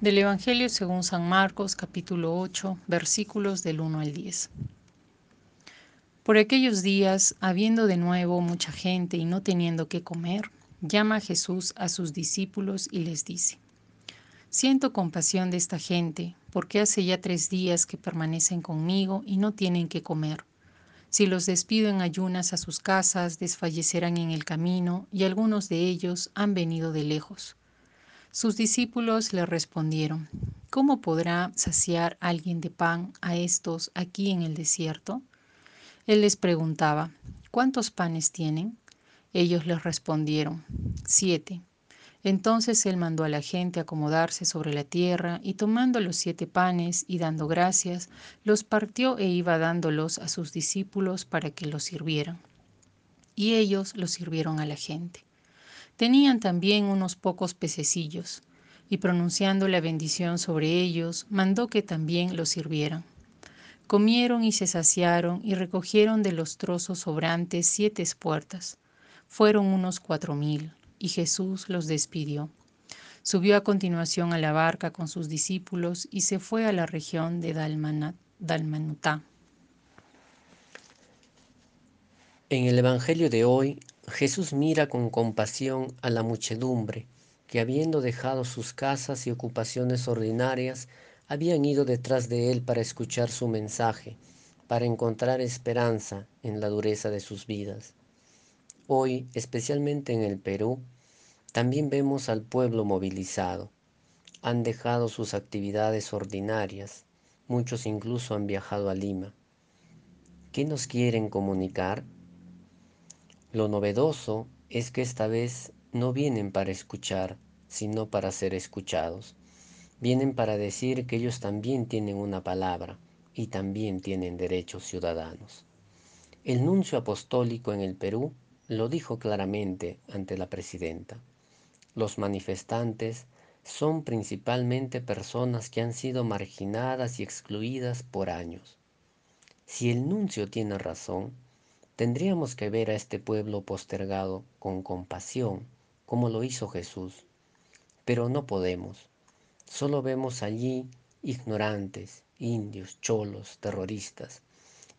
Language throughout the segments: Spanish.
Del Evangelio según San Marcos capítulo 8 versículos del 1 al 10. Por aquellos días, habiendo de nuevo mucha gente y no teniendo qué comer, llama Jesús a sus discípulos y les dice, Siento compasión de esta gente, porque hace ya tres días que permanecen conmigo y no tienen qué comer. Si los despido en ayunas a sus casas, desfallecerán en el camino, y algunos de ellos han venido de lejos. Sus discípulos le respondieron, ¿Cómo podrá saciar alguien de pan a estos aquí en el desierto? Él les preguntaba, ¿cuántos panes tienen? Ellos les respondieron, siete. Entonces él mandó a la gente acomodarse sobre la tierra y tomando los siete panes y dando gracias, los partió e iba dándolos a sus discípulos para que los sirvieran. Y ellos los sirvieron a la gente. Tenían también unos pocos pececillos, y pronunciando la bendición sobre ellos, mandó que también los sirvieran. Comieron y se saciaron y recogieron de los trozos sobrantes siete espuertas. Fueron unos cuatro mil, y Jesús los despidió. Subió a continuación a la barca con sus discípulos y se fue a la región de Dalmanutá. En el Evangelio de hoy Jesús mira con compasión a la muchedumbre que habiendo dejado sus casas y ocupaciones ordinarias, habían ido detrás de él para escuchar su mensaje, para encontrar esperanza en la dureza de sus vidas. Hoy, especialmente en el Perú, también vemos al pueblo movilizado. Han dejado sus actividades ordinarias, muchos incluso han viajado a Lima. ¿Qué nos quieren comunicar? Lo novedoso es que esta vez no vienen para escuchar, sino para ser escuchados. Vienen para decir que ellos también tienen una palabra y también tienen derechos ciudadanos. El nuncio apostólico en el Perú lo dijo claramente ante la presidenta. Los manifestantes son principalmente personas que han sido marginadas y excluidas por años. Si el nuncio tiene razón, Tendríamos que ver a este pueblo postergado con compasión, como lo hizo Jesús. Pero no podemos. Solo vemos allí ignorantes, indios, cholos, terroristas,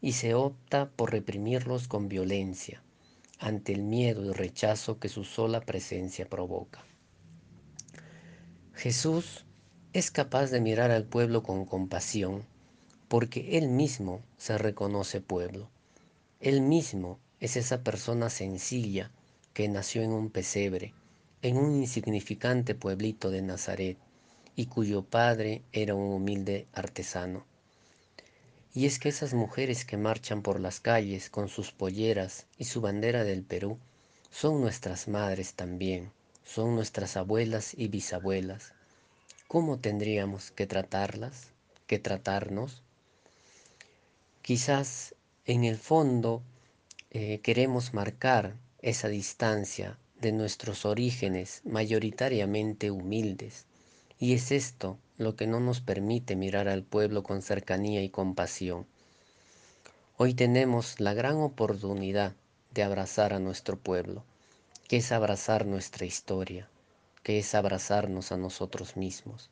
y se opta por reprimirlos con violencia, ante el miedo y rechazo que su sola presencia provoca. Jesús es capaz de mirar al pueblo con compasión, porque Él mismo se reconoce pueblo. Él mismo es esa persona sencilla que nació en un pesebre, en un insignificante pueblito de Nazaret, y cuyo padre era un humilde artesano. Y es que esas mujeres que marchan por las calles con sus polleras y su bandera del Perú son nuestras madres también, son nuestras abuelas y bisabuelas. ¿Cómo tendríamos que tratarlas, que tratarnos? Quizás en el fondo eh, queremos marcar esa distancia de nuestros orígenes mayoritariamente humildes. Y es esto lo que no nos permite mirar al pueblo con cercanía y compasión. Hoy tenemos la gran oportunidad de abrazar a nuestro pueblo, que es abrazar nuestra historia, que es abrazarnos a nosotros mismos.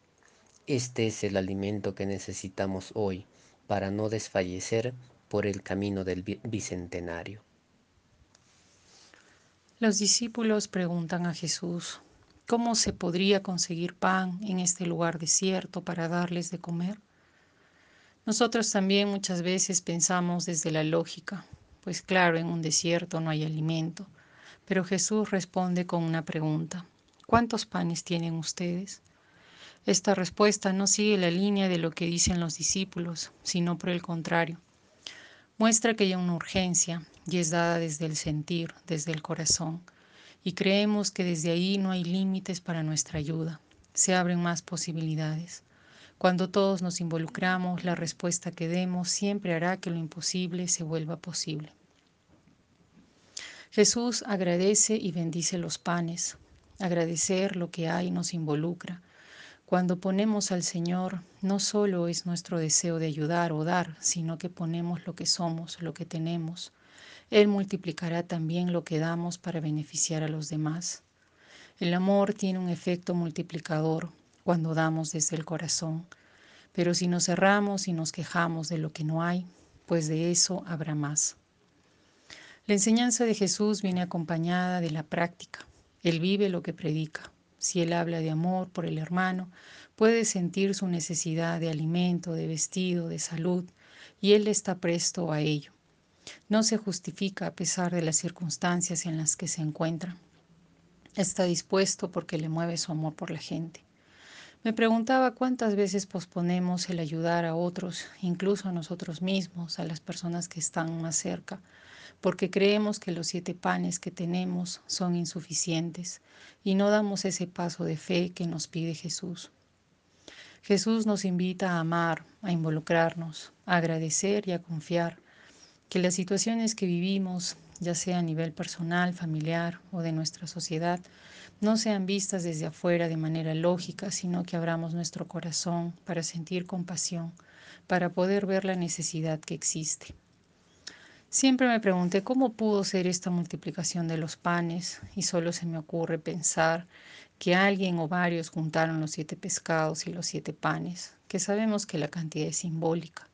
Este es el alimento que necesitamos hoy para no desfallecer por el camino del bicentenario. Los discípulos preguntan a Jesús, ¿cómo se podría conseguir pan en este lugar desierto para darles de comer? Nosotros también muchas veces pensamos desde la lógica, pues claro, en un desierto no hay alimento, pero Jesús responde con una pregunta, ¿cuántos panes tienen ustedes? Esta respuesta no sigue la línea de lo que dicen los discípulos, sino por el contrario muestra que hay una urgencia y es dada desde el sentir, desde el corazón, y creemos que desde ahí no hay límites para nuestra ayuda, se abren más posibilidades. Cuando todos nos involucramos, la respuesta que demos siempre hará que lo imposible se vuelva posible. Jesús agradece y bendice los panes. Agradecer lo que hay nos involucra, cuando ponemos al Señor, no solo es nuestro deseo de ayudar o dar, sino que ponemos lo que somos, lo que tenemos. Él multiplicará también lo que damos para beneficiar a los demás. El amor tiene un efecto multiplicador. cuando damos desde el corazón. Pero si nos cerramos y nos quejamos de lo que no hay, pues de eso habrá más. La enseñanza de Jesús viene acompañada de la práctica. Él vive lo que predica. Si Él habla de amor por el hermano, puede sentir su necesidad de alimento, de vestido, de salud, y Él está presto a ello. No se justifica a pesar de las circunstancias en las que se encuentra. Está dispuesto porque le mueve su amor por la gente. Me preguntaba cuántas veces posponemos el ayudar a otros, incluso a nosotros mismos, a las personas que están más cerca, porque creemos que los siete panes que tenemos son insuficientes y no damos ese paso de fe que nos pide Jesús. Jesús nos invita a amar, a involucrarnos, a agradecer y a confiar que las situaciones que vivimos, ya sea a nivel personal, familiar o de nuestra sociedad, no sean vistas desde afuera de manera lógica, sino que abramos nuestro corazón para sentir compasión, para poder ver la necesidad que existe. Siempre me pregunté cómo pudo ser esta multiplicación de los panes y solo se me ocurre pensar que alguien o varios juntaron los siete pescados y los siete panes, que sabemos que la cantidad es simbólica.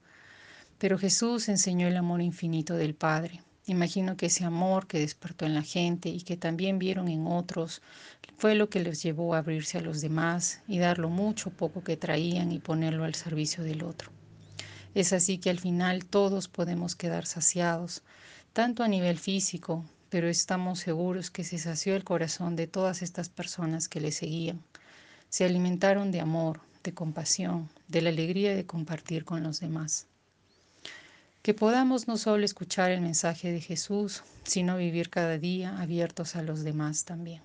Pero Jesús enseñó el amor infinito del Padre. Imagino que ese amor que despertó en la gente y que también vieron en otros fue lo que les llevó a abrirse a los demás y dar lo mucho o poco que traían y ponerlo al servicio del otro. Es así que al final todos podemos quedar saciados, tanto a nivel físico, pero estamos seguros que se sació el corazón de todas estas personas que le seguían. Se alimentaron de amor, de compasión, de la alegría de compartir con los demás. Que podamos no solo escuchar el mensaje de Jesús, sino vivir cada día abiertos a los demás también.